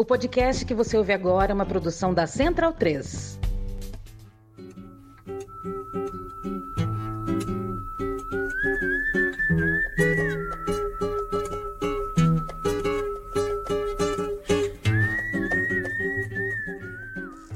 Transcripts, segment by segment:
O podcast que você ouve agora é uma produção da Central 3.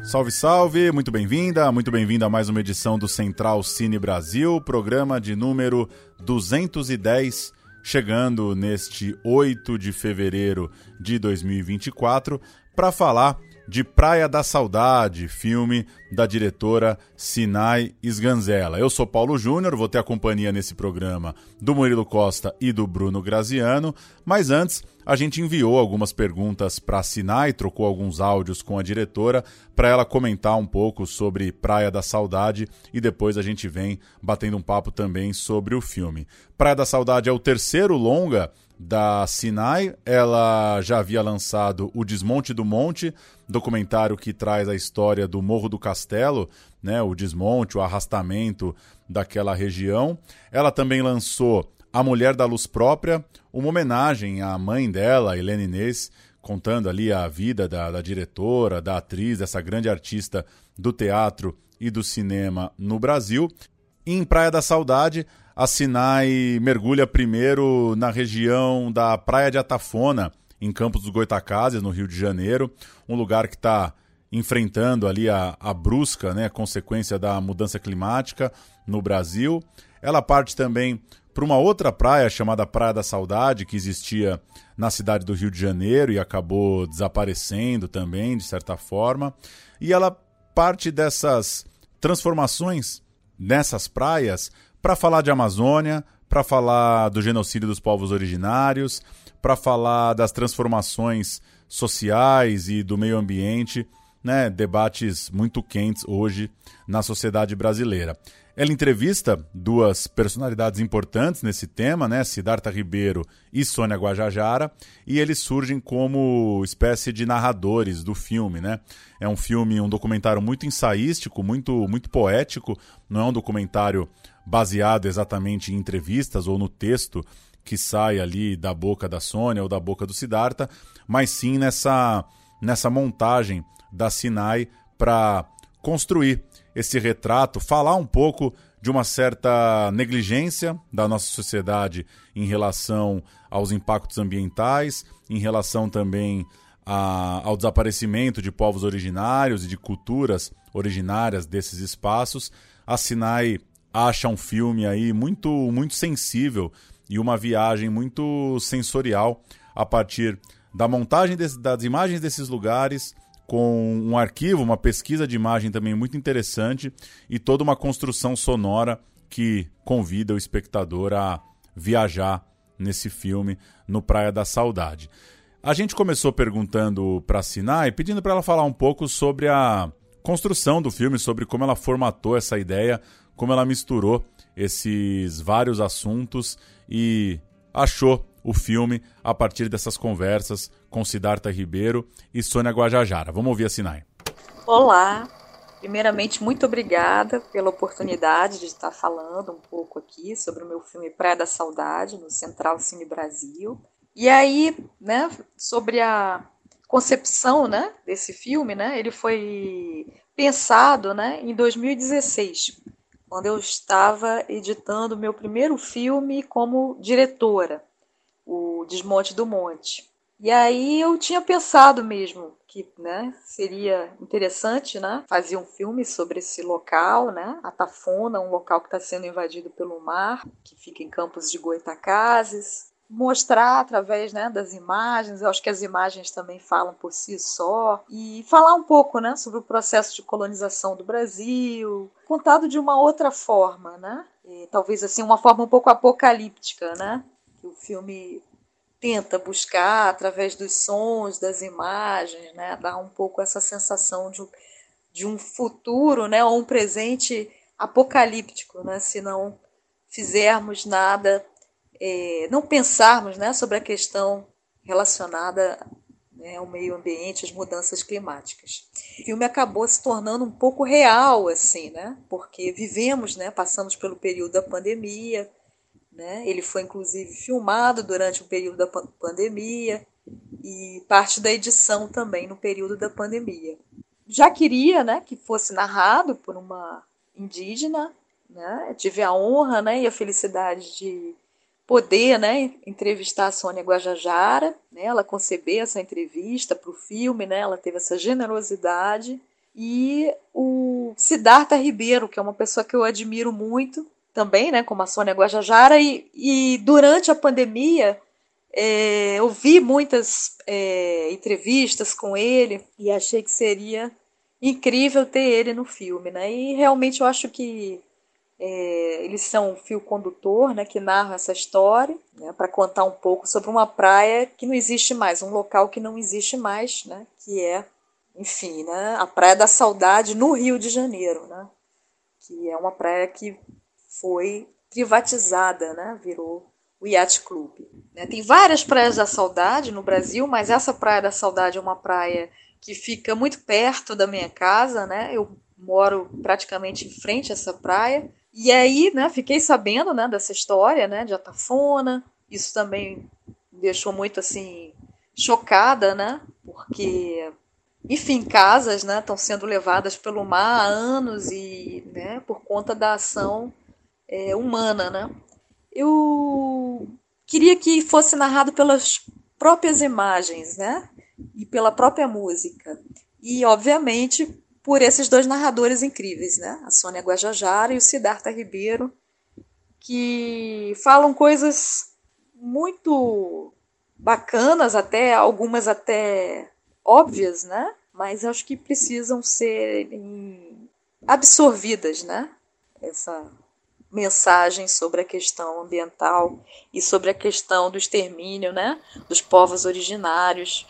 Salve, salve! Muito bem-vinda, muito bem-vinda a mais uma edição do Central Cine Brasil, programa de número 210, chegando neste 8 de fevereiro de 2024 para falar de Praia da Saudade, filme da diretora Sinai Sganzella. Eu sou Paulo Júnior, vou ter a companhia nesse programa do Murilo Costa e do Bruno Graziano, mas antes a gente enviou algumas perguntas para Sinai, trocou alguns áudios com a diretora para ela comentar um pouco sobre Praia da Saudade e depois a gente vem batendo um papo também sobre o filme. Praia da Saudade é o terceiro longa da Sinai. Ela já havia lançado O Desmonte do Monte, documentário que traz a história do Morro do Castelo, né, o desmonte, o arrastamento daquela região. Ela também lançou A Mulher da Luz Própria, uma homenagem à mãe dela, Helena Inês, contando ali a vida da, da diretora, da atriz, dessa grande artista do teatro e do cinema no Brasil. E em Praia da Saudade, a Sinai mergulha primeiro na região da Praia de Atafona, em Campos dos Goitacazes, no Rio de Janeiro, um lugar que está enfrentando ali a, a brusca né, consequência da mudança climática no Brasil. Ela parte também para uma outra praia chamada Praia da Saudade, que existia na cidade do Rio de Janeiro e acabou desaparecendo também, de certa forma. E ela parte dessas transformações nessas praias para falar de Amazônia, para falar do genocídio dos povos originários, para falar das transformações sociais e do meio ambiente, né, debates muito quentes hoje na sociedade brasileira. Ela entrevista duas personalidades importantes nesse tema, né, Siddhartha Ribeiro e Sônia Guajajara, e eles surgem como espécie de narradores do filme, né? É um filme, um documentário muito ensaístico, muito muito poético, não é um documentário baseado exatamente em entrevistas ou no texto que sai ali da boca da Sônia ou da boca do Siddhartha, mas sim nessa, nessa montagem da Sinai para construir esse retrato, falar um pouco de uma certa negligência da nossa sociedade em relação aos impactos ambientais, em relação também a, ao desaparecimento de povos originários e de culturas originárias desses espaços. A Sinai acha um filme aí muito, muito sensível e uma viagem muito sensorial a partir da montagem das imagens desses lugares, com um arquivo, uma pesquisa de imagem também muito interessante e toda uma construção sonora que convida o espectador a viajar nesse filme no Praia da Saudade. A gente começou perguntando para a Sinai, pedindo para ela falar um pouco sobre a construção do filme, sobre como ela formatou essa ideia como ela misturou esses vários assuntos e achou o filme a partir dessas conversas com Siddhartha Ribeiro e Sônia Guajajara. Vamos ouvir a Sinai. Olá, primeiramente muito obrigada pela oportunidade de estar falando um pouco aqui sobre o meu filme Praia da Saudade no Central Cine Brasil. E aí, né, sobre a concepção, né, desse filme, né, ele foi pensado, né, em 2016 quando eu estava editando meu primeiro filme como diretora, o Desmonte do Monte. E aí eu tinha pensado mesmo que né, seria interessante né, fazer um filme sobre esse local, né, Atafona, um local que está sendo invadido pelo mar, que fica em Campos de Goitacazes, mostrar através né, das imagens, eu acho que as imagens também falam por si só, e falar um pouco né, sobre o processo de colonização do Brasil, contado de uma outra forma, né? E, talvez assim uma forma um pouco apocalíptica, né? Que o filme tenta buscar através dos sons, das imagens, né? Dar um pouco essa sensação de, de um futuro, né? Ou um presente apocalíptico, né? Se não fizermos nada é, não pensarmos né, sobre a questão relacionada né, ao meio ambiente, às mudanças climáticas. O filme acabou se tornando um pouco real, assim, né? Porque vivemos, né? Passamos pelo período da pandemia, né? Ele foi inclusive filmado durante o período da pandemia e parte da edição também no período da pandemia. Já queria né, que fosse narrado por uma indígena, né? tive a honra né, e a felicidade de poder né, entrevistar a Sônia Guajajara, né, ela conceber essa entrevista para o filme, né, ela teve essa generosidade. E o Siddhartha Ribeiro, que é uma pessoa que eu admiro muito, também, né, como a Sônia Guajajara, e, e durante a pandemia é, eu vi muitas é, entrevistas com ele e achei que seria incrível ter ele no filme, né? E realmente eu acho que é, eles são um fio condutor, né, que narra essa história, né, para contar um pouco sobre uma praia que não existe mais, um local que não existe mais, né, que é, enfim, né, a Praia da Saudade no Rio de Janeiro, né, que é uma praia que foi privatizada, né, virou o Yacht Club. Né. Tem várias praias da saudade no Brasil, mas essa Praia da Saudade é uma praia que fica muito perto da minha casa, né, eu moro praticamente em frente a essa praia, e aí, né, fiquei sabendo, né, dessa história, né, de Atafona. Isso também me deixou muito assim chocada, né? Porque enfim, casas, né, estão sendo levadas pelo mar há anos e, né, por conta da ação é, humana, né? Eu queria que fosse narrado pelas próprias imagens, né? E pela própria música. E, obviamente, por esses dois narradores incríveis, né? A Sônia Guajajara e o Siddhartha Ribeiro, que falam coisas muito bacanas, até algumas até óbvias, né? Mas acho que precisam ser absorvidas, né? Essa mensagem sobre a questão ambiental e sobre a questão do extermínio, né? Dos povos originários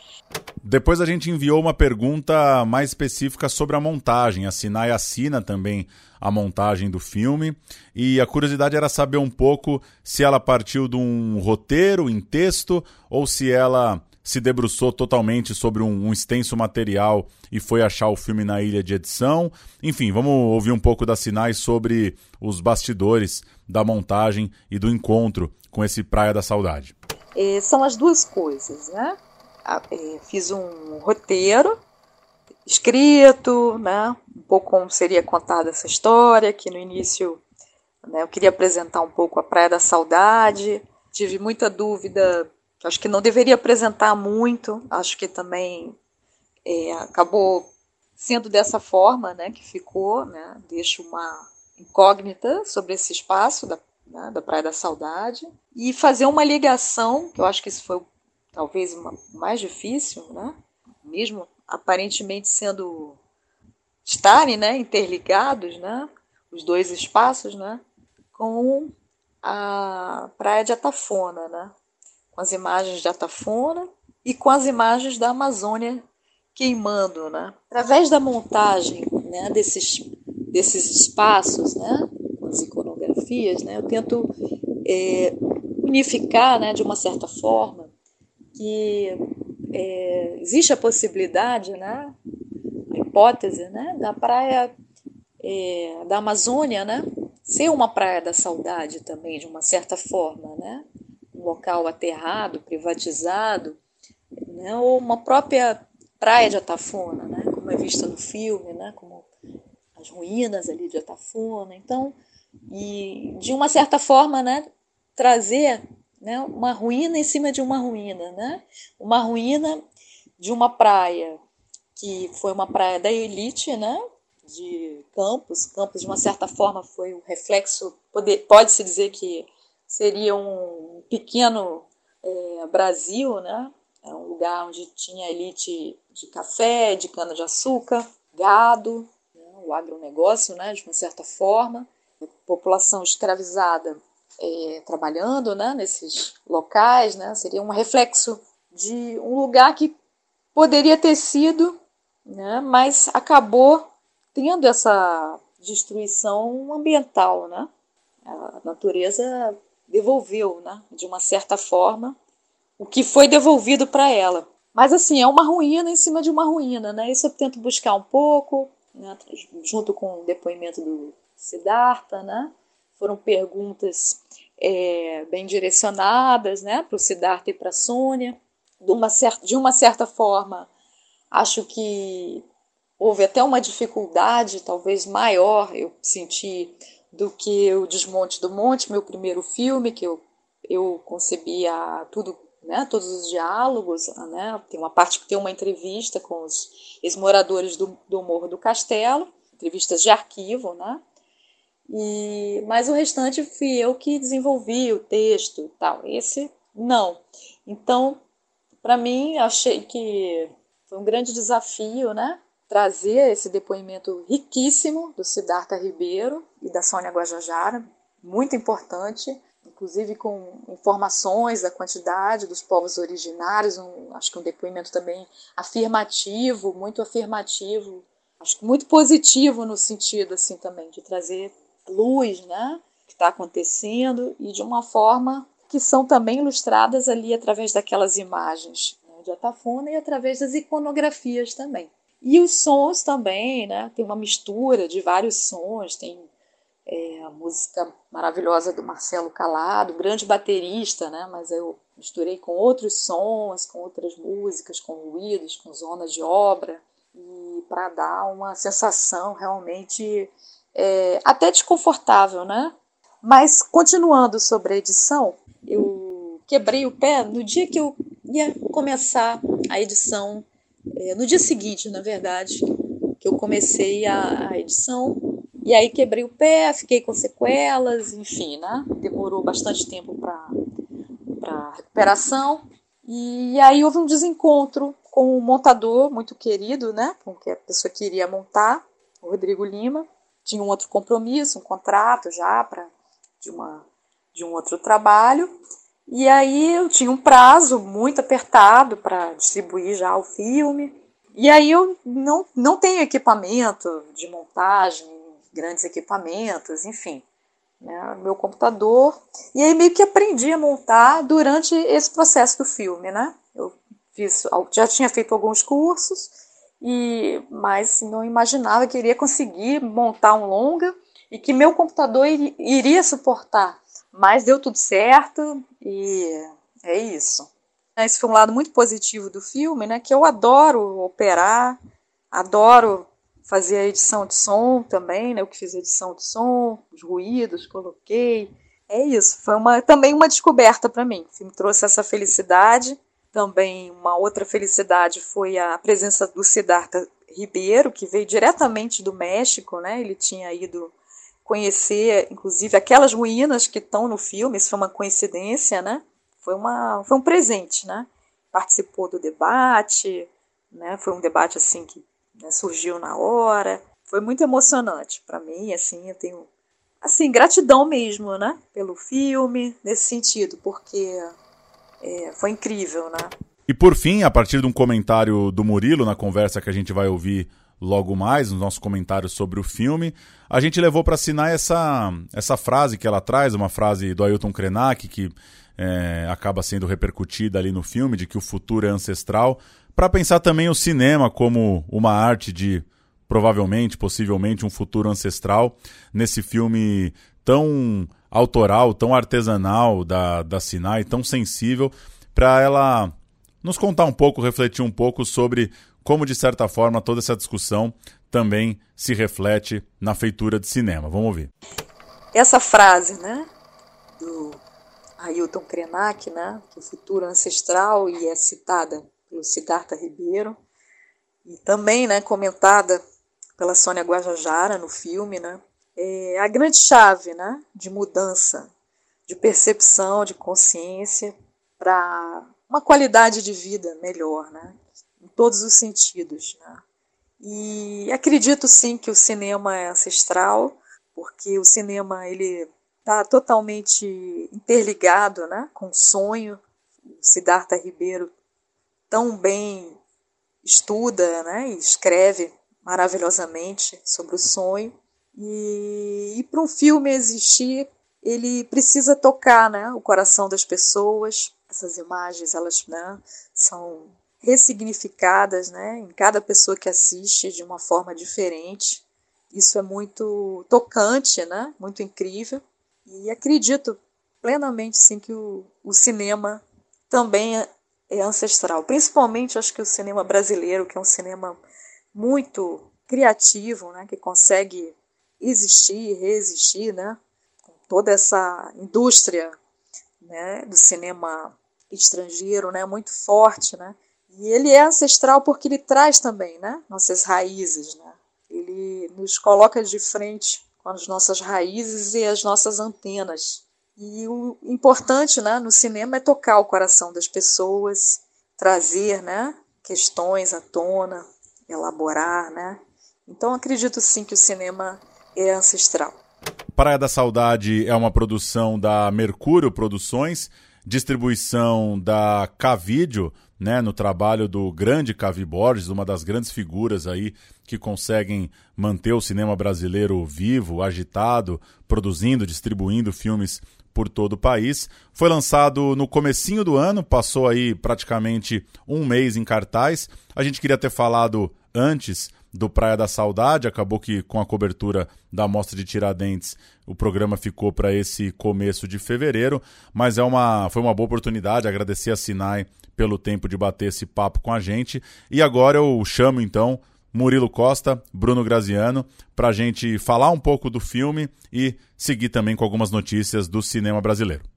depois a gente enviou uma pergunta mais específica sobre a montagem. A Sinai assina também a montagem do filme. E a curiosidade era saber um pouco se ela partiu de um roteiro em texto ou se ela se debruçou totalmente sobre um, um, extenso material e foi achar o filme na ilha de edição. Enfim, vamos ouvir um pouco das sinais sobre os bastidores da montagem e do encontro com esse Praia da Saudade. É, são as duas coisas, né? é, fiz um roteiro escrito, né, um pouco como seria contada essa história, que no início né, eu queria apresentar um pouco a Praia da Saudade, tive muita dúvida, acho que não deveria apresentar muito, acho que também é, acabou sendo dessa forma né, que ficou, né, deixo uma incógnita sobre esse espaço da, né, da Praia da Saudade, e fazer uma ligação, que eu acho que isso foi talvez uma, mais difícil, né? mesmo aparentemente sendo estarem né, interligados, né, os dois espaços, né, com a praia de Atafona, né, com as imagens de Atafona e com as imagens da Amazônia queimando, né. Através da montagem né, desses, desses espaços, né, as iconografias, né, eu tento é, unificar, né, de uma certa forma, que é, existe a possibilidade, né, a hipótese, né, da praia é, da Amazônia, né, ser uma praia da saudade também, de uma certa forma, né, local aterrado, privatizado, né, ou uma própria praia de Atafona, né, como é vista no filme, né, como as ruínas ali de Atafona, então, e de uma certa forma, né, trazer né? uma ruína em cima de uma ruína, né? uma ruína de uma praia que foi uma praia da elite, né? de Campos. Campos, de uma certa forma, foi o reflexo, pode-se dizer que seria um pequeno é, Brasil, né? É um lugar onde tinha elite de café, de cana-de-açúcar, gado, né? o agronegócio, né? de uma certa forma, população escravizada é, trabalhando né, nesses locais, né, seria um reflexo de um lugar que poderia ter sido, né, mas acabou tendo essa destruição ambiental. Né? A natureza devolveu, né, de uma certa forma, o que foi devolvido para ela. Mas assim, é uma ruína em cima de uma ruína, né? Isso eu tento buscar um pouco, né? junto com o depoimento do Siddhartha, né? Foram perguntas é, bem direcionadas né, para o Siddhartha e para a Sônia, de uma certa, de uma certa forma, acho que houve até uma dificuldade, talvez maior, eu senti, do que o Desmonte do Monte, meu primeiro filme, que eu, eu concebia tudo, né, todos os diálogos, né, tem uma parte que tem uma entrevista com os ex-moradores do, do Morro do Castelo, entrevistas de arquivo, né, e, mas o restante fui eu que desenvolvi o texto e tal. Esse não. Então, para mim, achei que foi um grande desafio, né? Trazer esse depoimento riquíssimo do Siddhartha Ribeiro e da Sônia Guajajara, muito importante, inclusive com informações da quantidade dos povos originários, um, acho que um depoimento também afirmativo, muito afirmativo, acho que muito positivo no sentido assim também de trazer luz, né, que está acontecendo e de uma forma que são também ilustradas ali através daquelas imagens né, de Atafona e através das iconografias também. E os sons também, né, tem uma mistura de vários sons, tem é, a música maravilhosa do Marcelo Calado, grande baterista, né, mas eu misturei com outros sons, com outras músicas, com ruídos, com zonas de obra, e para dar uma sensação realmente é, até desconfortável, né? Mas continuando sobre a edição, eu quebrei o pé no dia que eu ia começar a edição, é, no dia seguinte, na verdade, que eu comecei a, a edição. E aí quebrei o pé, fiquei com sequelas, enfim, né? Demorou bastante tempo para recuperação. E aí houve um desencontro com um montador muito querido, né? Com que a pessoa queria montar, o Rodrigo Lima tinha um outro compromisso, um contrato já para de uma de um outro trabalho. E aí eu tinha um prazo muito apertado para distribuir já o filme. E aí eu não, não tenho equipamento de montagem, grandes equipamentos, enfim. Né, meu computador. E aí meio que aprendi a montar durante esse processo do filme, né? Eu fiz, já tinha feito alguns cursos e mas não imaginava que iria conseguir montar um longa e que meu computador iria suportar. Mas deu tudo certo e é isso. Esse foi um lado muito positivo do filme, né? Que eu adoro operar, adoro fazer a edição de som também, né? Eu que fiz a edição de som, os ruídos, coloquei. É isso. Foi uma, também uma descoberta para mim. O filme trouxe essa felicidade também uma outra felicidade foi a presença do Siddhartha Ribeiro, que veio diretamente do México, né? Ele tinha ido conhecer, inclusive, aquelas ruínas que estão no filme, isso foi uma coincidência, né? Foi, uma, foi um presente, né? Participou do debate, né? Foi um debate, assim, que né, surgiu na hora. Foi muito emocionante para mim, assim, eu tenho, assim, gratidão mesmo, né? Pelo filme, nesse sentido, porque é, foi incrível, né? E por fim, a partir de um comentário do Murilo na conversa que a gente vai ouvir logo mais, no nosso comentário sobre o filme, a gente levou para assinar essa, essa frase que ela traz, uma frase do Ailton Krenak, que é, acaba sendo repercutida ali no filme, de que o futuro é ancestral, para pensar também o cinema como uma arte de provavelmente, possivelmente, um futuro ancestral nesse filme tão autoral, tão artesanal da, da Sinai, tão sensível, para ela nos contar um pouco, refletir um pouco sobre como, de certa forma, toda essa discussão também se reflete na feitura de cinema. Vamos ouvir. Essa frase, né, do Ailton Krenak, né, que o futuro ancestral e é citada pelo Siddhartha Ribeiro, e também, né, comentada pela Sônia Guajajara no filme, né, é a grande chave né, de mudança, de percepção, de consciência para uma qualidade de vida melhor, né, todos os sentidos. Né. E acredito sim que o cinema é ancestral, porque o cinema ele está totalmente interligado né, com o sonho. O Siddhartha Ribeiro tão bem estuda né, e escreve maravilhosamente sobre o sonho. E, e para um filme existir, ele precisa tocar né, o coração das pessoas. Essas imagens elas né, são ressignificadas né, em cada pessoa que assiste de uma forma diferente. Isso é muito tocante, né, muito incrível. E acredito plenamente sim que o, o cinema também é, é ancestral. Principalmente, acho que o cinema brasileiro, que é um cinema muito criativo, né, que consegue existir e resistir, né, com toda essa indústria, né, do cinema estrangeiro, né, muito forte, né, e ele é ancestral porque ele traz também, né, nossas raízes, né, ele nos coloca de frente com as nossas raízes e as nossas antenas. E o importante, né, no cinema é tocar o coração das pessoas, trazer, né, questões à tona, elaborar, né, então acredito sim que o cinema é ancestral. Praia da Saudade é uma produção da Mercúrio Produções, distribuição da Cavídeo, né, no trabalho do grande Cavi Borges, uma das grandes figuras aí que conseguem manter o cinema brasileiro vivo, agitado, produzindo, distribuindo filmes por todo o país. Foi lançado no comecinho do ano, passou aí praticamente um mês em cartaz. A gente queria ter falado antes do Praia da Saudade. Acabou que com a cobertura da Mostra de Tiradentes, o programa ficou para esse começo de fevereiro, mas é uma, foi uma boa oportunidade. Agradecer a Sinai pelo tempo de bater esse papo com a gente. E agora eu chamo então Murilo Costa, Bruno Graziano, para a gente falar um pouco do filme e seguir também com algumas notícias do cinema brasileiro.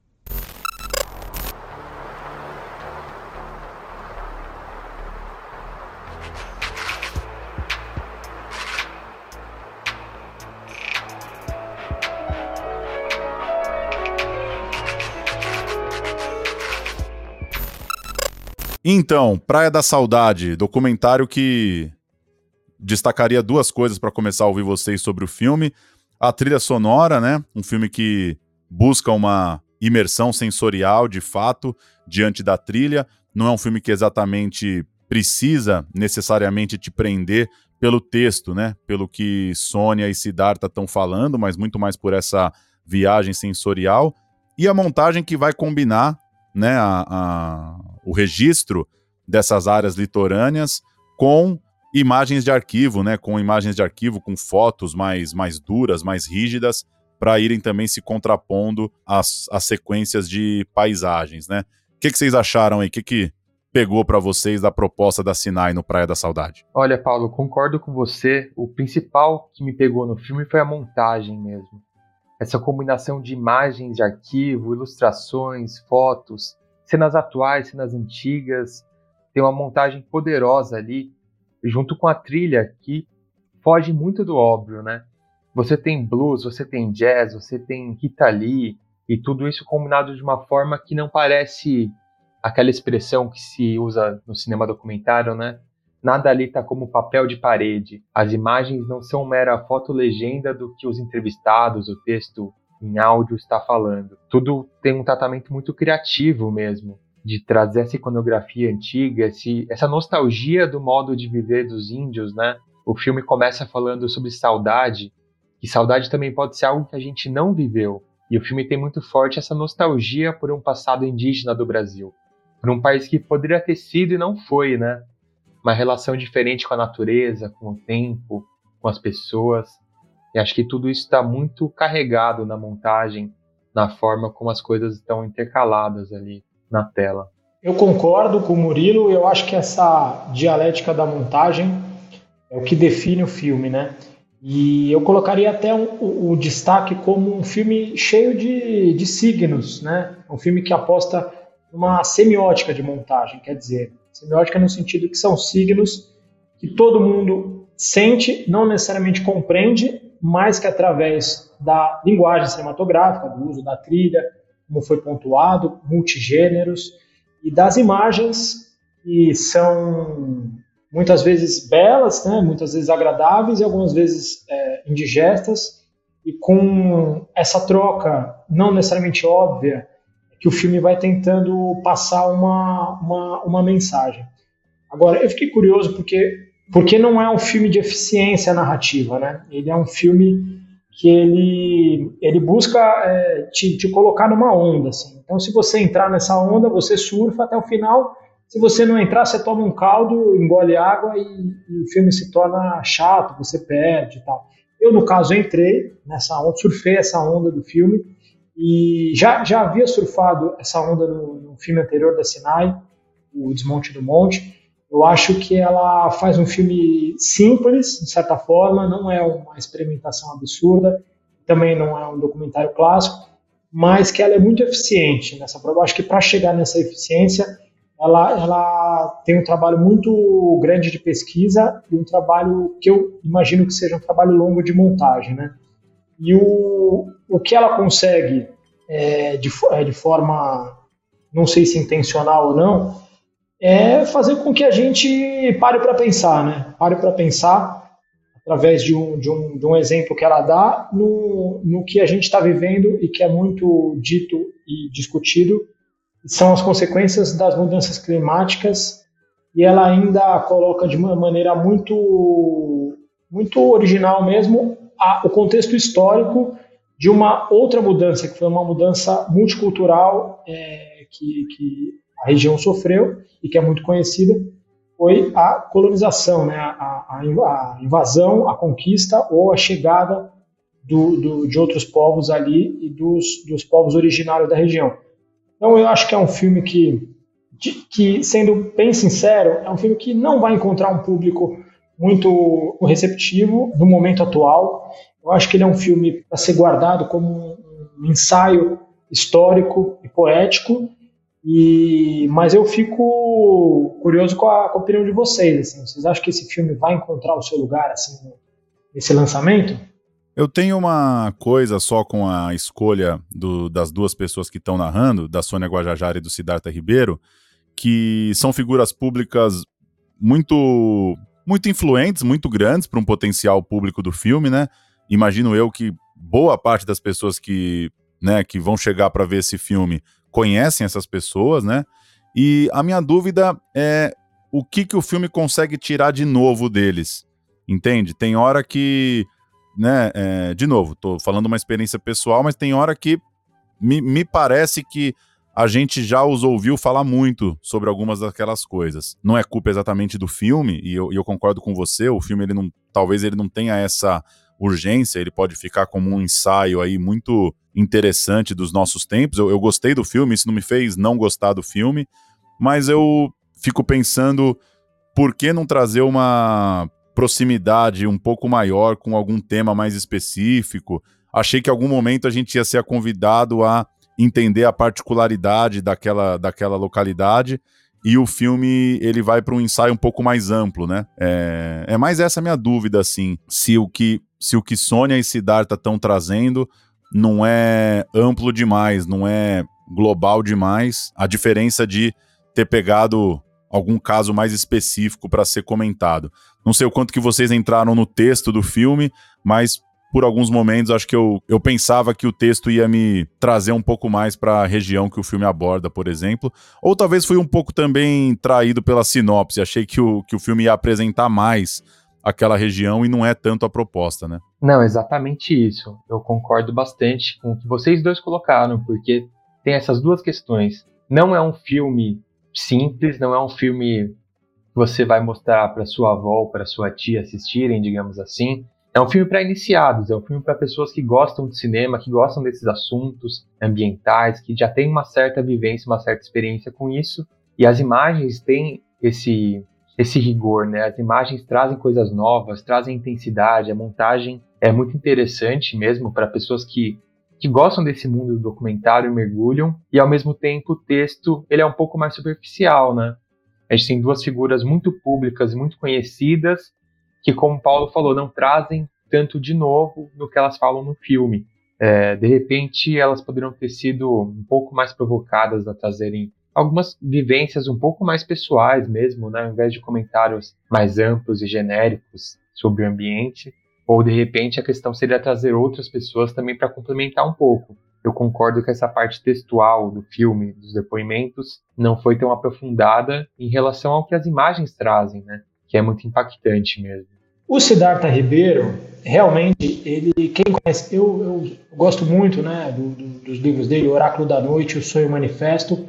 Então, Praia da Saudade, documentário que destacaria duas coisas para começar a ouvir vocês sobre o filme. A trilha sonora, né? Um filme que busca uma imersão sensorial, de fato, diante da trilha. Não é um filme que exatamente precisa necessariamente te prender pelo texto, né? Pelo que Sônia e Siddhartha estão falando, mas muito mais por essa viagem sensorial. E a montagem que vai combinar né, a, a, o registro dessas áreas litorâneas com imagens de arquivo, né, com imagens de arquivo, com fotos mais, mais duras, mais rígidas, para irem também se contrapondo às, às sequências de paisagens. Né? O que, que vocês acharam aí? O que, que pegou para vocês da proposta da Sinai no Praia da Saudade? Olha, Paulo, concordo com você. O principal que me pegou no filme foi a montagem mesmo essa combinação de imagens de arquivo, ilustrações, fotos, cenas atuais, cenas antigas, tem uma montagem poderosa ali, junto com a trilha que foge muito do óbvio, né? Você tem blues, você tem jazz, você tem Rita Lee, e tudo isso combinado de uma forma que não parece aquela expressão que se usa no cinema documentário, né? Nada ali está como papel de parede. As imagens não são mera foto-legenda do que os entrevistados, o texto em áudio está falando. Tudo tem um tratamento muito criativo mesmo, de trazer essa iconografia antiga, esse, essa nostalgia do modo de viver dos índios, né? O filme começa falando sobre saudade, e saudade também pode ser algo que a gente não viveu. E o filme tem muito forte essa nostalgia por um passado indígena do Brasil, por um país que poderia ter sido e não foi, né? Uma relação diferente com a natureza, com o tempo, com as pessoas. E acho que tudo isso está muito carregado na montagem, na forma como as coisas estão intercaladas ali na tela. Eu concordo com o Murilo, eu acho que essa dialética da montagem é o que define o filme, né? E eu colocaria até um, o, o, destaque como um filme cheio de, de signos, né? Um filme que aposta numa semiótica de montagem, quer dizer, Semiótica no sentido que são signos que todo mundo sente, não necessariamente compreende, mas que através da linguagem cinematográfica, do uso da trilha, como foi pontuado, multigêneros, e das imagens que são muitas vezes belas, né, muitas vezes agradáveis e algumas vezes é, indigestas, e com essa troca não necessariamente óbvia que o filme vai tentando passar uma, uma, uma mensagem. Agora, eu fiquei curioso porque, porque não é um filme de eficiência narrativa, né? Ele é um filme que ele, ele busca é, te, te colocar numa onda. Assim. Então, se você entrar nessa onda, você surfa até o final. Se você não entrar, você toma um caldo, engole água e, e o filme se torna chato, você perde e tal. Eu, no caso, entrei nessa onda, surfei essa onda do filme e já, já havia surfado essa onda no, no filme anterior da Sinai, o Desmonte do Monte. Eu acho que ela faz um filme simples, de certa forma, não é uma experimentação absurda, também não é um documentário clássico, mas que ela é muito eficiente nessa prova. Eu acho que para chegar nessa eficiência, ela, ela tem um trabalho muito grande de pesquisa e um trabalho que eu imagino que seja um trabalho longo de montagem, né? E o, o que ela consegue é, de, é, de forma, não sei se intencional ou não, é fazer com que a gente pare para pensar, né? Pare para pensar através de um, de, um, de um exemplo que ela dá no, no que a gente está vivendo e que é muito dito e discutido, são as consequências das mudanças climáticas e ela ainda coloca de uma maneira muito muito original mesmo a, o contexto histórico de uma outra mudança que foi uma mudança multicultural é, que, que a região sofreu e que é muito conhecida foi a colonização, né? a, a, invasão, a conquista ou a chegada do, do, de outros povos ali e dos, dos povos originários da região. Então eu acho que é um filme que, que, sendo bem sincero, é um filme que não vai encontrar um público muito receptivo no momento atual. Eu acho que ele é um filme para ser guardado como um ensaio histórico e poético e, mas eu fico curioso com a, com a opinião de vocês. Assim. Vocês acham que esse filme vai encontrar o seu lugar assim, nesse lançamento? Eu tenho uma coisa só com a escolha do, das duas pessoas que estão narrando, da Sônia Guajajara e do Siddhartha Ribeiro, que são figuras públicas muito muito influentes, muito grandes para um potencial público do filme, né? Imagino eu que boa parte das pessoas que, né, que vão chegar para ver esse filme conhecem essas pessoas, né? E a minha dúvida é o que, que o filme consegue tirar de novo deles, entende? Tem hora que, né, é, de novo, tô falando uma experiência pessoal, mas tem hora que me, me parece que a gente já os ouviu falar muito sobre algumas daquelas coisas. Não é culpa exatamente do filme, e eu, eu concordo com você, o filme ele não, talvez ele não tenha essa urgência, ele pode ficar como um ensaio aí muito interessante dos nossos tempos. Eu, eu gostei do filme, isso não me fez não gostar do filme, mas eu fico pensando por que não trazer uma proximidade um pouco maior com algum tema mais específico. Achei que em algum momento a gente ia ser convidado a entender a particularidade daquela, daquela localidade e o filme ele vai para um ensaio um pouco mais amplo, né? É, é mais essa minha dúvida, assim, se o que se o que Sônia e Siddhartha estão trazendo não é amplo demais, não é global demais. A diferença de ter pegado algum caso mais específico para ser comentado. Não sei o quanto que vocês entraram no texto do filme, mas por alguns momentos acho que eu, eu pensava que o texto ia me trazer um pouco mais para a região que o filme aborda, por exemplo. Ou talvez fui um pouco também traído pela sinopse. Achei que o, que o filme ia apresentar mais aquela região e não é tanto a proposta, né? Não, exatamente isso. Eu concordo bastante com o que vocês dois colocaram, porque tem essas duas questões. Não é um filme simples, não é um filme que você vai mostrar para sua avó, para sua tia assistirem, digamos assim. É um filme para iniciados, é um filme para pessoas que gostam de cinema, que gostam desses assuntos ambientais, que já têm uma certa vivência, uma certa experiência com isso. E as imagens têm esse esse rigor, né? As imagens trazem coisas novas, trazem intensidade, a montagem é muito interessante mesmo para pessoas que, que gostam desse mundo do documentário mergulham, e ao mesmo tempo o texto ele é um pouco mais superficial, né? A gente tem duas figuras muito públicas, muito conhecidas, que, como Paulo falou, não trazem tanto de novo no que elas falam no filme. É, de repente, elas poderiam ter sido um pouco mais provocadas a trazerem algumas vivências um pouco mais pessoais mesmo, né? ao invés de comentários mais amplos e genéricos sobre o ambiente. Ou de repente a questão seria trazer outras pessoas também para complementar um pouco. Eu concordo que essa parte textual do filme, dos depoimentos, não foi tão aprofundada em relação ao que as imagens trazem, né? Que é muito impactante mesmo. O Siddhartha Ribeiro, realmente, ele, quem conhece, eu, eu gosto muito, né, do, do, dos livros dele, O Oráculo da Noite, O Sonho Manifesto.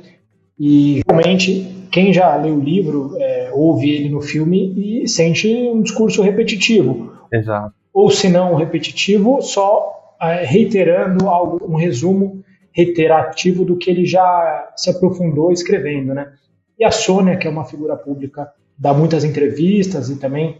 E realmente, quem já leu o livro, é, ouve ele no filme e sente um discurso repetitivo. Exato. Ou se não repetitivo, só é, reiterando algo, um resumo reiterativo do que ele já se aprofundou escrevendo, né? E a Sônia, que é uma figura pública, dá muitas entrevistas e também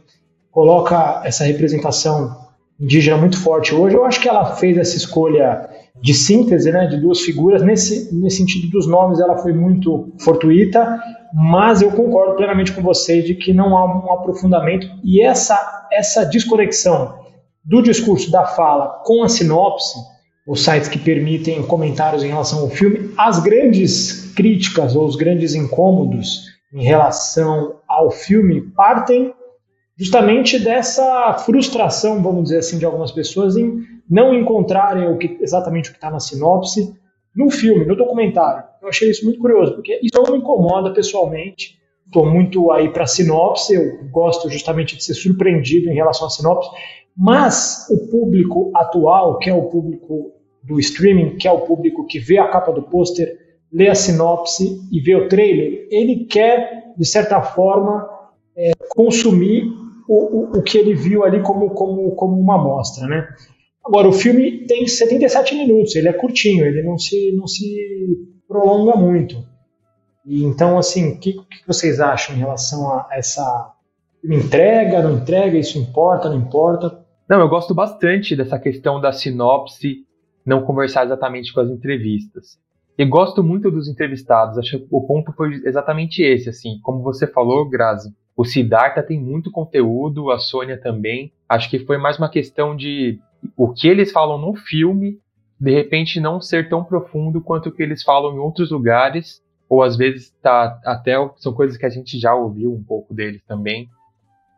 coloca essa representação indígena muito forte hoje. Eu acho que ela fez essa escolha de síntese né, de duas figuras. Nesse, nesse sentido dos nomes, ela foi muito fortuita, mas eu concordo plenamente com você de que não há um aprofundamento e essa, essa desconexão do discurso da fala com a sinopse, os sites que permitem comentários em relação ao filme, as grandes críticas ou os grandes incômodos em relação ao filme partem justamente dessa frustração, vamos dizer assim, de algumas pessoas em não encontrarem o que, exatamente o que está na sinopse no filme, no documentário. Eu achei isso muito curioso, porque isso não me incomoda pessoalmente. Estou muito aí para sinopse, eu gosto justamente de ser surpreendido em relação à sinopse, mas o público atual, que é o público do streaming, que é o público que vê a capa do pôster, lê a sinopse e vê o trailer, ele quer, de certa forma, é, consumir o, o, o, que ele viu ali como, como, como uma amostra, né? Agora, o filme tem 77 minutos, ele é curtinho, ele não se, não se prolonga muito. E, então, assim, o que, que, vocês acham em relação a essa entrega, não entrega, isso importa, não importa? Não, eu gosto bastante dessa questão da sinopse não conversar exatamente com as entrevistas. E gosto muito dos entrevistados, acho que o ponto foi exatamente esse, assim, como você falou, Grazi, o Siddhartha tem muito conteúdo, a Sônia também. Acho que foi mais uma questão de o que eles falam no filme, de repente não ser tão profundo quanto o que eles falam em outros lugares, ou às vezes tá até são coisas que a gente já ouviu um pouco deles também.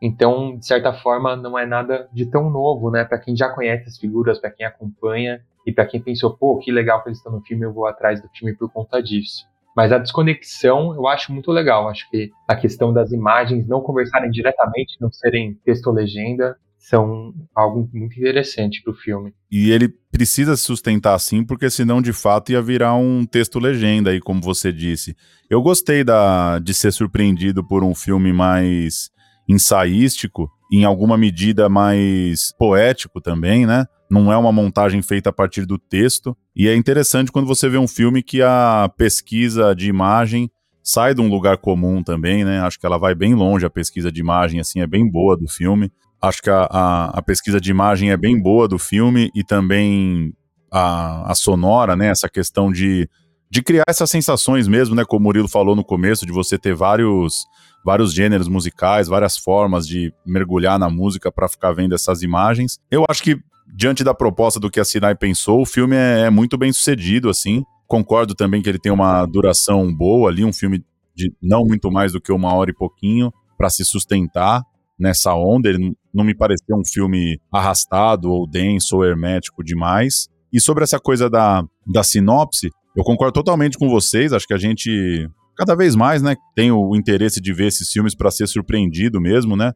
Então, de certa forma, não é nada de tão novo, né? Para quem já conhece as figuras, para quem acompanha e para quem pensou, pô, que legal que eles estão no filme, eu vou atrás do filme por conta disso. Mas a desconexão eu acho muito legal. Acho que a questão das imagens não conversarem diretamente, não serem texto-legenda, são algo muito interessante para o filme. E ele precisa se sustentar assim, porque senão de fato ia virar um texto-legenda aí, como você disse. Eu gostei da, de ser surpreendido por um filme mais ensaístico, em alguma medida mais poético também, né? Não é uma montagem feita a partir do texto. E é interessante quando você vê um filme que a pesquisa de imagem sai de um lugar comum também, né? Acho que ela vai bem longe, a pesquisa de imagem, assim, é bem boa do filme. Acho que a, a, a pesquisa de imagem é bem boa do filme e também a, a sonora, né? Essa questão de, de criar essas sensações mesmo, né? Como o Murilo falou no começo, de você ter vários vários gêneros musicais, várias formas de mergulhar na música para ficar vendo essas imagens. Eu acho que, diante da proposta do que a Sinai pensou, o filme é, é muito bem sucedido, assim. Concordo também que ele tem uma duração boa ali, um filme de não muito mais do que uma hora e pouquinho para se sustentar nessa onda. Ele não me pareceu um filme arrastado ou denso ou hermético demais. E sobre essa coisa da, da sinopse, eu concordo totalmente com vocês. Acho que a gente cada vez mais, né, tem o interesse de ver esses filmes para ser surpreendido mesmo, né?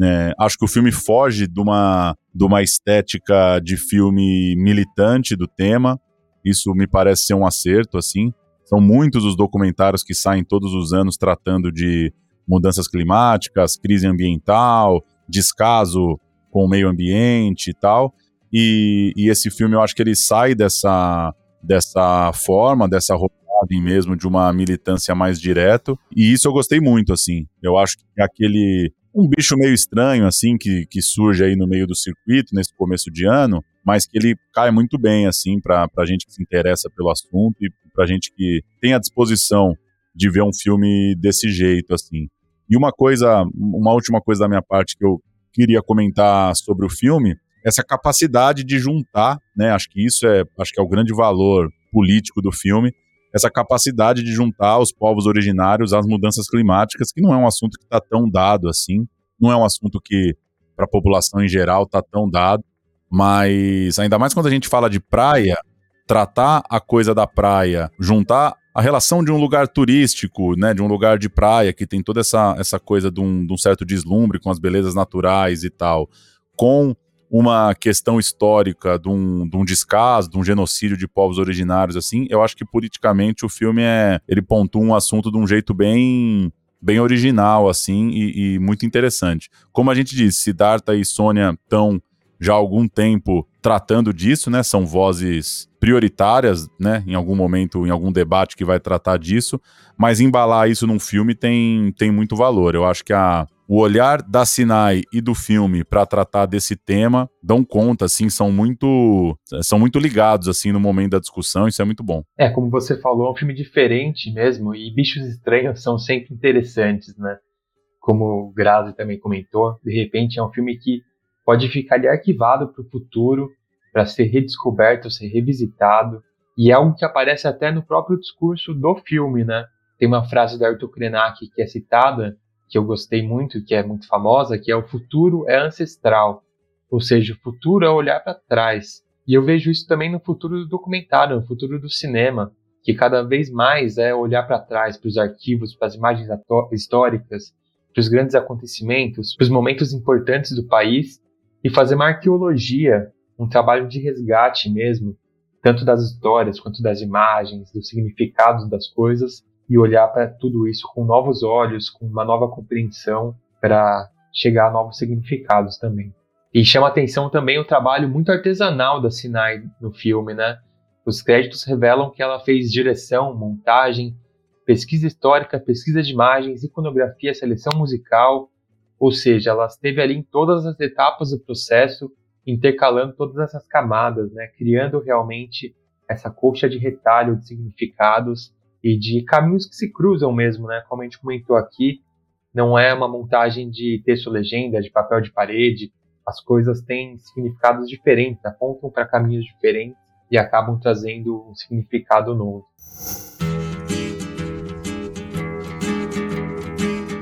É, acho que o filme foge de uma, de uma estética de filme militante do tema. Isso me parece ser um acerto, assim. São muitos os documentários que saem todos os anos tratando de mudanças climáticas, crise ambiental, descaso com o meio ambiente e tal. E, e esse filme eu acho que ele sai dessa, dessa forma, dessa mesmo de uma militância mais direto. E isso eu gostei muito, assim. Eu acho que aquele um bicho meio estranho, assim, que, que surge aí no meio do circuito, nesse começo de ano, mas que ele cai muito bem, assim, para a gente que se interessa pelo assunto e para gente que tem a disposição de ver um filme desse jeito, assim. E uma coisa, uma última coisa da minha parte que eu queria comentar sobre o filme, essa capacidade de juntar, né? Acho que isso é, acho que é o grande valor político do filme, essa capacidade de juntar os povos originários às mudanças climáticas, que não é um assunto que está tão dado assim, não é um assunto que para a população em geral está tão dado, mas ainda mais quando a gente fala de praia, tratar a coisa da praia, juntar a relação de um lugar turístico, né, de um lugar de praia que tem toda essa, essa coisa de um, de um certo deslumbre com as belezas naturais e tal, com uma questão histórica de um, de um descaso, de um genocídio de povos originários, assim, eu acho que politicamente o filme é. Ele pontua um assunto de um jeito bem bem original, assim, e, e, muito interessante. Como a gente disse, Siddhartha e Sônia estão já há algum tempo tratando disso, né? São vozes prioritárias, né? Em algum momento, em algum debate que vai tratar disso, mas embalar isso num filme tem, tem muito valor. Eu acho que a, o olhar da Sinai e do filme para tratar desse tema dão conta, assim, são muito são muito ligados assim no momento da discussão. Isso é muito bom. É, como você falou, é um filme diferente mesmo e bichos estranhos são sempre interessantes, né? Como o Grazi também comentou, de repente é um filme que pode ficar ali arquivado para o futuro, para ser redescoberto, ser revisitado, e é algo que aparece até no próprio discurso do filme, né? Tem uma frase da Arthur Krenak que é citada, que eu gostei muito, que é muito famosa, que é o futuro é ancestral, ou seja, o futuro é olhar para trás. E eu vejo isso também no futuro do documentário, no futuro do cinema, que cada vez mais é olhar para trás, para os arquivos, para as imagens históricas, para os grandes acontecimentos, para os momentos importantes do país e fazer uma arqueologia, um trabalho de resgate mesmo, tanto das histórias quanto das imagens, dos significados das coisas e olhar para tudo isso com novos olhos, com uma nova compreensão para chegar a novos significados também. E chama atenção também o trabalho muito artesanal da Sinai no filme, né? Os créditos revelam que ela fez direção, montagem, pesquisa histórica, pesquisa de imagens, iconografia, seleção musical, ou seja, ela esteve ali em todas as etapas do processo, intercalando todas essas camadas, né, criando realmente essa colcha de retalho de significados e de caminhos que se cruzam mesmo, né? Como a gente comentou aqui, não é uma montagem de texto-legenda, de papel de parede. As coisas têm significados diferentes, apontam para caminhos diferentes e acabam trazendo um significado novo.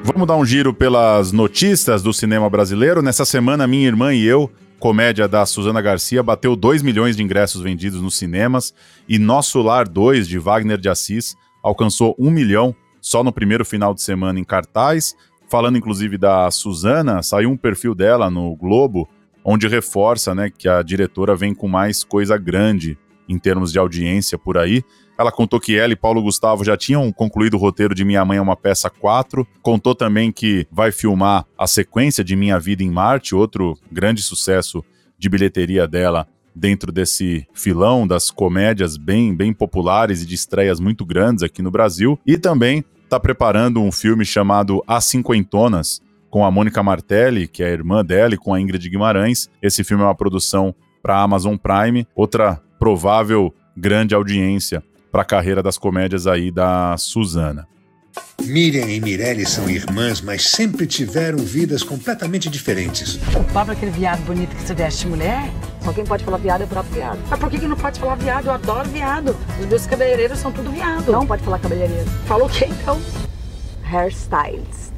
Vamos dar um giro pelas notícias do cinema brasileiro. Nessa semana, minha irmã e eu, comédia da Suzana Garcia, bateu 2 milhões de ingressos vendidos nos cinemas e Nosso Lar 2, de Wagner de Assis, alcançou 1 milhão só no primeiro final de semana em cartaz. Falando inclusive da Suzana, saiu um perfil dela no Globo, onde reforça né, que a diretora vem com mais coisa grande em termos de audiência por aí. Ela contou que ela e Paulo Gustavo já tinham concluído o roteiro de Minha Mãe é uma Peça 4. Contou também que vai filmar a sequência de Minha Vida em Marte, outro grande sucesso de bilheteria dela dentro desse filão das comédias bem, bem populares e de estreias muito grandes aqui no Brasil. E também está preparando um filme chamado As Cinquentonas, com a Mônica Martelli, que é a irmã dela, e com a Ingrid Guimarães. Esse filme é uma produção para a Amazon Prime, outra provável grande audiência para a carreira das comédias aí da Suzana. Miriam e Mirelle são irmãs, mas sempre tiveram vidas completamente diferentes. O Pablo é aquele viado bonito que se veste mulher? Só quem pode falar viado é o próprio viado. Mas por que, que não pode falar viado? Eu adoro viado. Os meus cabeleireiros são tudo viado. Não pode falar cabeleireiro. Falou o quê então? Hairstylists.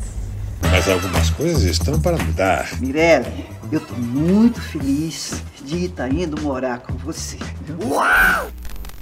Mas algumas coisas estão para mudar. Mirelle, eu tô muito feliz de estar indo morar com você. Uau!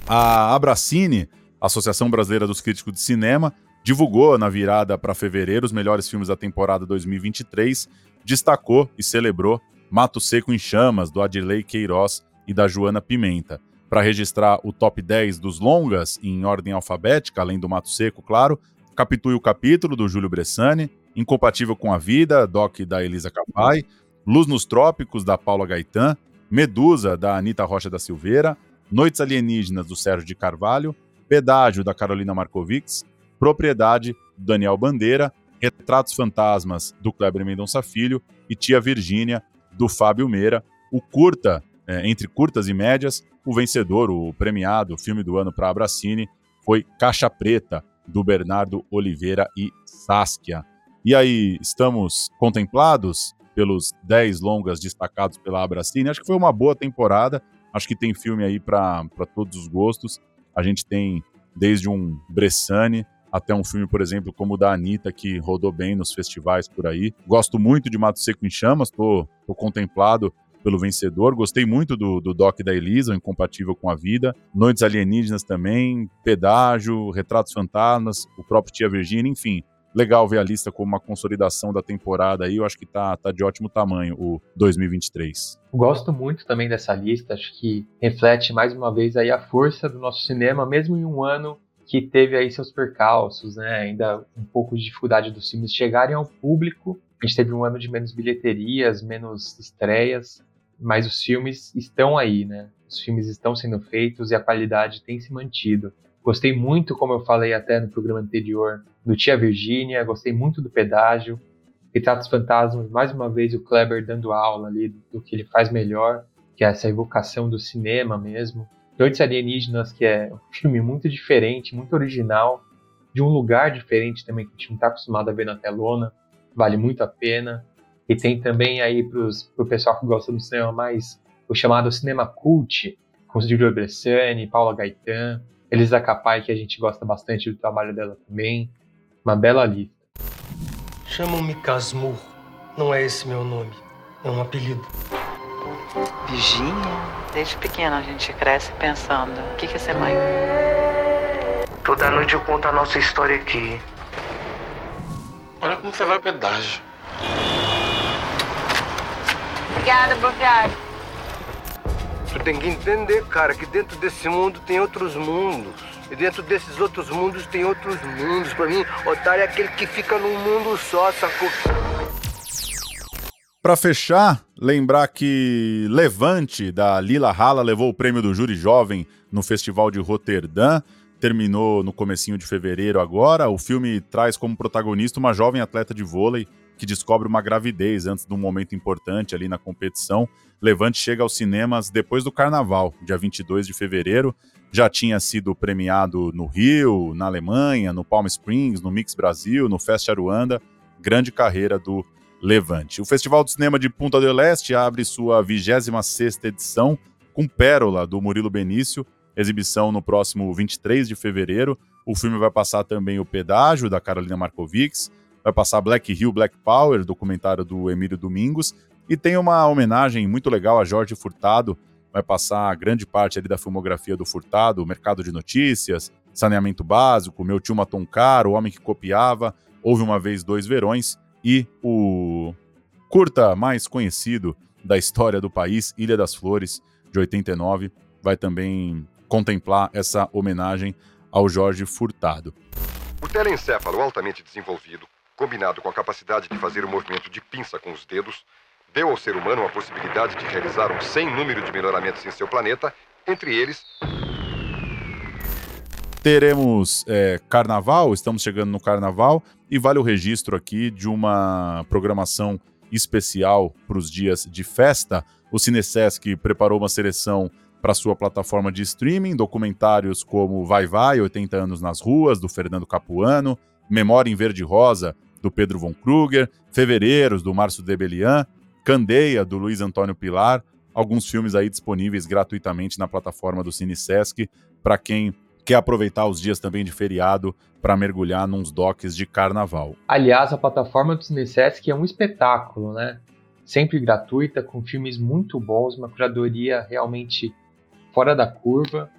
A Abracine, Associação Brasileira dos Críticos de Cinema, divulgou na virada para fevereiro os melhores filmes da temporada 2023, destacou e celebrou Mato Seco em Chamas, do Adirley Queiroz e da Joana Pimenta. Para registrar o top 10 dos longas em ordem alfabética, além do Mato Seco, claro, Capitue o Capítulo, do Júlio Bressani, Incompatível com a Vida, doc da Elisa Capai, Luz nos Trópicos, da Paula Gaetan, Medusa, da Anita Rocha da Silveira, Noites Alienígenas, do Sérgio de Carvalho, Pedágio, da Carolina Markovics, Propriedade, do Daniel Bandeira, Retratos Fantasmas, do Kleber Mendonça Filho e Tia Virgínia, do Fábio Meira. O curta, é, entre curtas e médias, o vencedor, o premiado, o filme do ano para Abracine, foi Caixa Preta, do Bernardo Oliveira e Saskia. E aí, estamos contemplados pelos 10 longas destacados pela Abracine? Acho que foi uma boa temporada. Acho que tem filme aí para todos os gostos. A gente tem desde um Bressani até um filme, por exemplo, como o da Anitta, que rodou bem nos festivais por aí. Gosto muito de Mato Seco em Chamas, tô, tô contemplado pelo vencedor. Gostei muito do, do doc da Elisa, Incompatível com a Vida. Noites Alienígenas também, Pedágio, Retratos Fantasmas, o próprio Tia Virgínia, enfim legal ver a lista como uma consolidação da temporada aí. Eu acho que tá, tá de ótimo tamanho o 2023. Gosto muito também dessa lista, acho que reflete mais uma vez aí a força do nosso cinema, mesmo em um ano que teve aí seus percalços, né? Ainda um pouco de dificuldade dos filmes chegarem ao público. A gente teve um ano de menos bilheterias, menos estreias, mas os filmes estão aí, né? Os filmes estão sendo feitos e a qualidade tem se mantido. Gostei muito, como eu falei até no programa anterior, do Tia Virgínia, gostei muito do Pedágio, Retratos Fantasmas, mais uma vez o Kleber dando aula ali do que ele faz melhor, que é essa evocação do cinema mesmo. Noites Alienígenas, que é um filme muito diferente, muito original, de um lugar diferente também que a gente não está acostumado a ver na telona, vale muito a pena. E tem também aí para o pessoal que gosta do cinema mais o chamado cinema cult, com Giulio Bressani, Paula Gaetan, Elisa Capai, que a gente gosta bastante do trabalho dela também. Uma bela lista. Chamam-me Casmurro. Não é esse meu nome. É um apelido. Virgínia? Desde pequena a gente cresce pensando: o que é ser mãe? Toda noite eu conto a nossa história aqui. Olha como você vai ao pedágio. Obrigada, boa viagem. Tu tem que entender, cara, que dentro desse mundo tem outros mundos. E dentro desses outros mundos tem outros mundos. Pra mim, otário é aquele que fica num mundo só, sacou? Para fechar, lembrar que Levante, da Lila Hala, levou o prêmio do Júri Jovem no Festival de Roterdã. Terminou no comecinho de fevereiro agora. O filme traz como protagonista uma jovem atleta de vôlei que descobre uma gravidez antes de um momento importante ali na competição. Levante chega aos cinemas depois do carnaval, dia 22 de fevereiro. Já tinha sido premiado no Rio, na Alemanha, no Palm Springs, no Mix Brasil, no Fest Aruanda. Grande carreira do Levante. O Festival de Cinema de Punta del Este abre sua 26ª edição com Pérola, do Murilo Benício, exibição no próximo 23 de fevereiro. O filme vai passar também o Pedágio, da Carolina Markovics, vai passar Black Hill, Black Power, documentário do Emílio Domingos, e tem uma homenagem muito legal a Jorge Furtado, vai passar grande parte ali da filmografia do Furtado, Mercado de Notícias, Saneamento Básico, Meu Tio Matom Caro, O Homem que Copiava, Houve Uma Vez Dois Verões, e o curta mais conhecido da história do país, Ilha das Flores, de 89, vai também contemplar essa homenagem ao Jorge Furtado. O telencéfalo altamente desenvolvido, combinado com a capacidade de fazer o movimento de pinça com os dedos, deu ao ser humano a possibilidade de realizar um sem número de melhoramentos em seu planeta, entre eles. Teremos é, carnaval, estamos chegando no carnaval, e vale o registro aqui de uma programação especial para os dias de festa. O Cinesesc preparou uma seleção para sua plataforma de streaming, documentários como Vai Vai, 80 anos nas ruas, do Fernando Capuano, Memória em Verde Rosa, do Pedro von Kruger, Fevereiros, do Márcio Debelian, Candeia, do Luiz Antônio Pilar, alguns filmes aí disponíveis gratuitamente na plataforma do Cinesesc para quem quer aproveitar os dias também de feriado para mergulhar nos docks de carnaval. Aliás, a plataforma do Cinesesc é um espetáculo, né? Sempre gratuita, com filmes muito bons, uma curadoria realmente fora da curva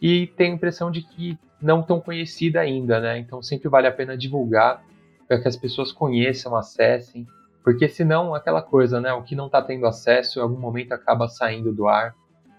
e tenho a impressão de que não tão conhecida ainda, né? Então sempre vale a pena divulgar para que as pessoas conheçam, acessem, porque senão aquela coisa, né? O que não está tendo acesso, em algum momento acaba saindo do ar.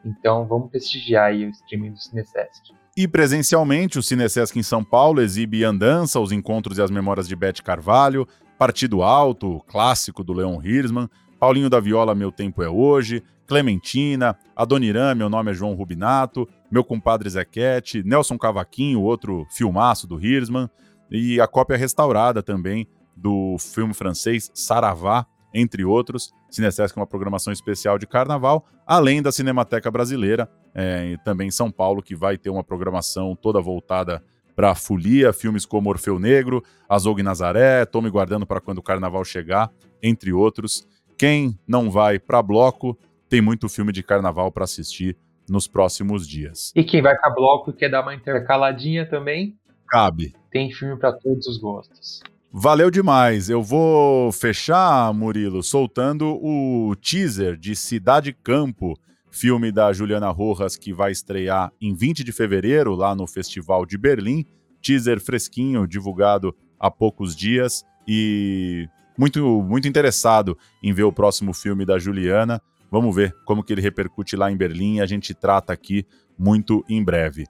Então vamos prestigiar aí o streaming do Cinesesc. E presencialmente, o Cinesesc em São Paulo exibe Andança, os encontros e as memórias de Bete Carvalho, Partido Alto, clássico do Leon Hirschman, Paulinho da Viola, Meu Tempo é Hoje, Clementina, Adoniran, Meu Nome é João Rubinato, Meu Compadre Zequete, Nelson Cavaquinho, outro filmaço do Hirschman, e a cópia restaurada também do filme francês Saravá, entre outros. Cinesesc é uma programação especial de carnaval, além da Cinemateca Brasileira, é, também em São Paulo, que vai ter uma programação toda voltada para a folia, filmes como Orfeu Negro, Azougue Nazaré, Tome Guardando para Quando o Carnaval Chegar, entre outros. Quem não vai para bloco, tem muito filme de carnaval para assistir nos próximos dias. E quem vai para bloco e quer dar uma intercaladinha também? Cabe. Tem filme para todos os gostos. Valeu demais. Eu vou fechar, Murilo, soltando o teaser de Cidade Campo, filme da Juliana Rojas que vai estrear em 20 de fevereiro lá no Festival de Berlim. Teaser fresquinho, divulgado há poucos dias e muito muito interessado em ver o próximo filme da Juliana. Vamos ver como que ele repercute lá em Berlim e a gente trata aqui muito em breve.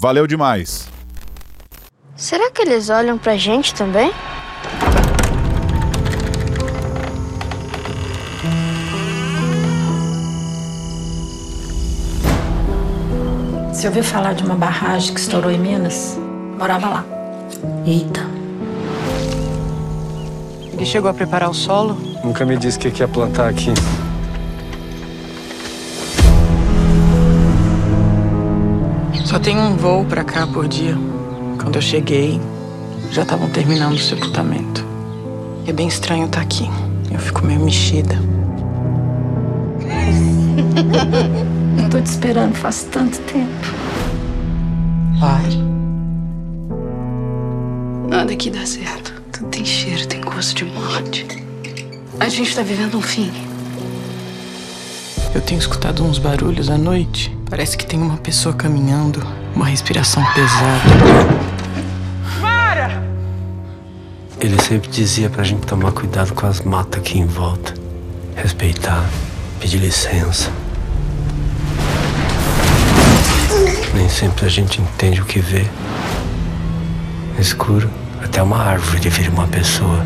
Valeu demais. Será que eles olham pra gente também? Você ouviu falar de uma barragem que estourou em Minas? Morava lá. Eita. E chegou a preparar o solo? Nunca me disse que ia plantar aqui. Só tem um voo pra cá por dia. Quando eu cheguei, já estavam terminando o sepultamento. É bem estranho estar aqui. Eu fico meio mexida. Eu tô te esperando faz tanto tempo. Pare. Nada aqui dá certo. Tudo tem cheiro, tem gosto de morte. A gente tá vivendo um fim. Eu tenho escutado uns barulhos à noite. Parece que tem uma pessoa caminhando, uma respiração pesada. Ele sempre dizia pra gente tomar cuidado com as matas aqui em volta. Respeitar, pedir licença. Nem sempre a gente entende o que vê. Escuro, até uma árvore vira uma pessoa.